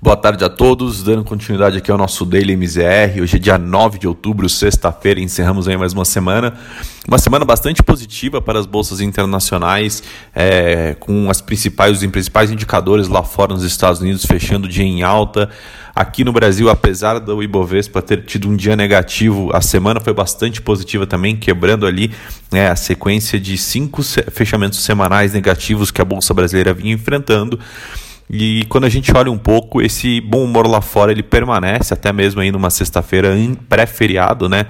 Boa tarde a todos, dando continuidade aqui ao nosso Daily MZR. Hoje é dia 9 de outubro, sexta-feira, encerramos aí mais uma semana. Uma semana bastante positiva para as bolsas internacionais, é, com as principais, os principais indicadores lá fora nos Estados Unidos fechando o dia em alta. Aqui no Brasil, apesar do Ibovespa ter tido um dia negativo, a semana foi bastante positiva também, quebrando ali né, a sequência de cinco fechamentos semanais negativos que a Bolsa Brasileira vinha enfrentando. E quando a gente olha um pouco, esse bom humor lá fora ele permanece até mesmo aí numa sexta-feira pré-feriado, né?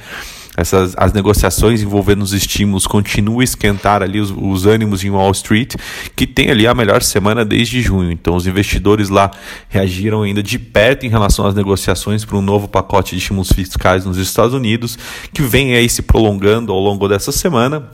Essas, as negociações envolvendo os estímulos continuam a esquentar ali os, os ânimos em Wall Street, que tem ali a melhor semana desde junho. Então os investidores lá reagiram ainda de perto em relação às negociações para um novo pacote de estímulos fiscais nos Estados Unidos, que vem aí se prolongando ao longo dessa semana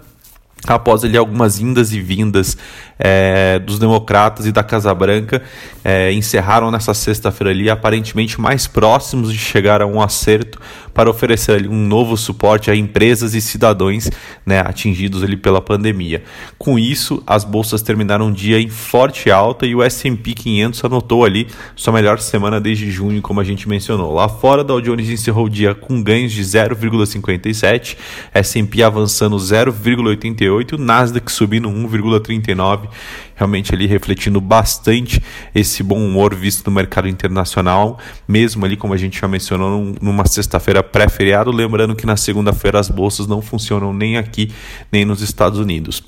após ali algumas indas e vindas é, dos democratas e da Casa Branca, é, encerraram nessa sexta-feira ali aparentemente mais próximos de chegar a um acerto para oferecer ali um novo suporte a empresas e cidadãos né, atingidos ali pela pandemia. Com isso, as bolsas terminaram o dia em forte alta e o S&P 500 anotou ali sua melhor semana desde junho, como a gente mencionou. Lá fora, Dow Jones encerrou o dia com ganhos de 0,57, S&P avançando 0,88 1,38, o Nasdaq subindo 1,39, realmente ali refletindo bastante esse bom humor visto no mercado internacional, mesmo ali como a gente já mencionou numa sexta-feira pré-feriado, lembrando que na segunda-feira as bolsas não funcionam nem aqui nem nos Estados Unidos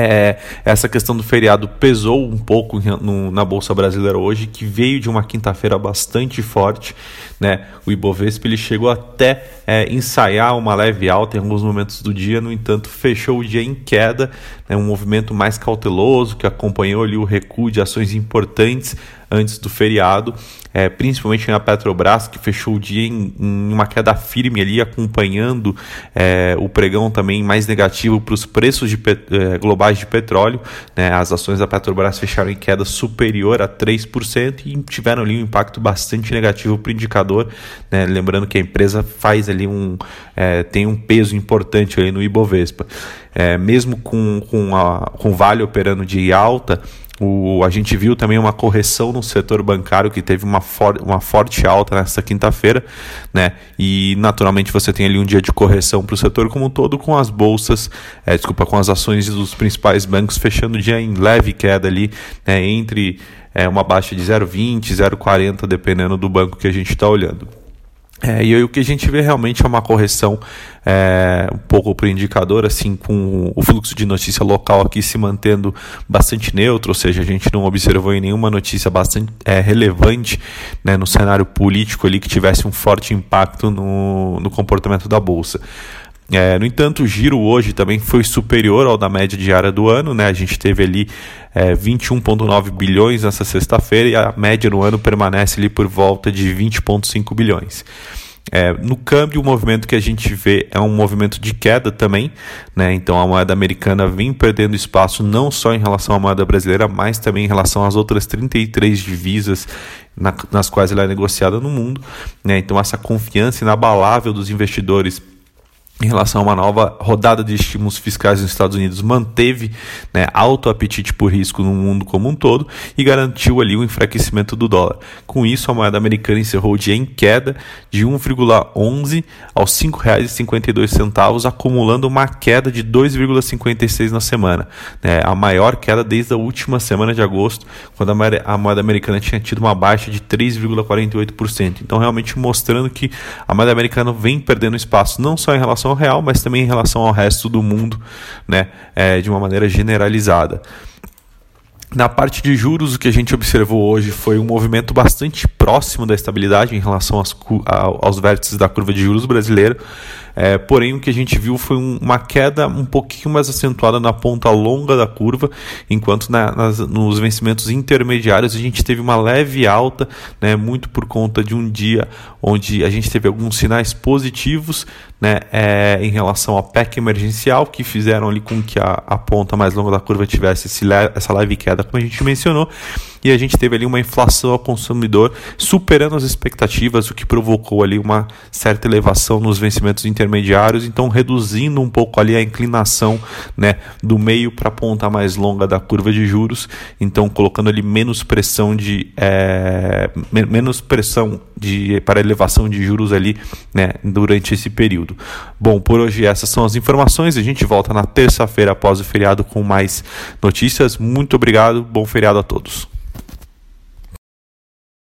é, essa questão do feriado pesou um pouco no, na Bolsa Brasileira hoje, que veio de uma quinta-feira bastante forte. Né? O Ibovespa ele chegou até é, ensaiar uma leve alta em alguns momentos do dia, no entanto, fechou o dia em queda, né? um movimento mais cauteloso que acompanhou ali o recuo de ações importantes antes do feriado, é, principalmente na Petrobras, que fechou o dia em, em uma queda firme ali, acompanhando é, o pregão também mais negativo para os preços de, é, globais de petróleo. Né? As ações da Petrobras fecharam em queda superior a 3% e tiveram ali um impacto bastante negativo para o indicador. Né? Lembrando que a empresa faz ali um, é, tem um peso importante ali no Ibovespa. É, mesmo com, com, a, com o Vale operando de alta, o, a gente viu também uma correção no setor bancário que teve uma, for, uma forte alta nesta quinta-feira, né? E naturalmente você tem ali um dia de correção para o setor como um todo, com as bolsas, é, desculpa, com as ações dos principais bancos fechando o dia em leve queda ali, né? Entre é, uma baixa de 0,20, 0,40, dependendo do banco que a gente está olhando. É, e aí o que a gente vê realmente é uma correção é, um pouco para o indicador, assim, com o fluxo de notícia local aqui se mantendo bastante neutro, ou seja, a gente não observou em nenhuma notícia bastante é, relevante né, no cenário político ali que tivesse um forte impacto no, no comportamento da Bolsa. É, no entanto, o giro hoje também foi superior ao da média diária do ano, né? A gente teve ali é, 21,9 bilhões nessa sexta-feira e a média no ano permanece ali por volta de 20,5 bilhões. É, no câmbio, o movimento que a gente vê é um movimento de queda também, né? Então a moeda americana vem perdendo espaço não só em relação à moeda brasileira, mas também em relação às outras 33 divisas na, nas quais ela é negociada no mundo, né? Então essa confiança inabalável dos investidores em relação a uma nova rodada de estímulos fiscais nos Estados Unidos manteve né, alto apetite por risco no mundo como um todo e garantiu ali o enfraquecimento do dólar. Com isso, a moeda americana encerrou o dia em queda de 1,11 aos R$ 5,52, acumulando uma queda de 2,56 na semana, né, a maior queda desde a última semana de agosto, quando a moeda americana tinha tido uma baixa de 3,48%. Então, realmente mostrando que a moeda americana vem perdendo espaço não só em relação real, mas também em relação ao resto do mundo, né, é, de uma maneira generalizada. Na parte de juros, o que a gente observou hoje foi um movimento bastante próximo da estabilidade em relação aos, aos vértices da curva de juros brasileira. É, porém, o que a gente viu foi um, uma queda um pouquinho mais acentuada na ponta longa da curva, enquanto na, nas, nos vencimentos intermediários a gente teve uma leve alta, né, muito por conta de um dia onde a gente teve alguns sinais positivos né, é, em relação ao PEC emergencial, que fizeram ali com que a, a ponta mais longa da curva tivesse esse, essa leve queda, como a gente mencionou, e a gente teve ali uma inflação ao consumidor superando as expectativas, o que provocou ali uma certa elevação nos vencimentos intermediários, então reduzindo um pouco ali a inclinação né, do meio para a ponta mais longa da curva de juros, então colocando ali menos pressão de é, menos pressão de, para elevação de juros ali né, durante esse período. Bom, por hoje essas são as informações. A gente volta na terça-feira após o feriado com mais notícias. Muito obrigado, bom feriado a todos.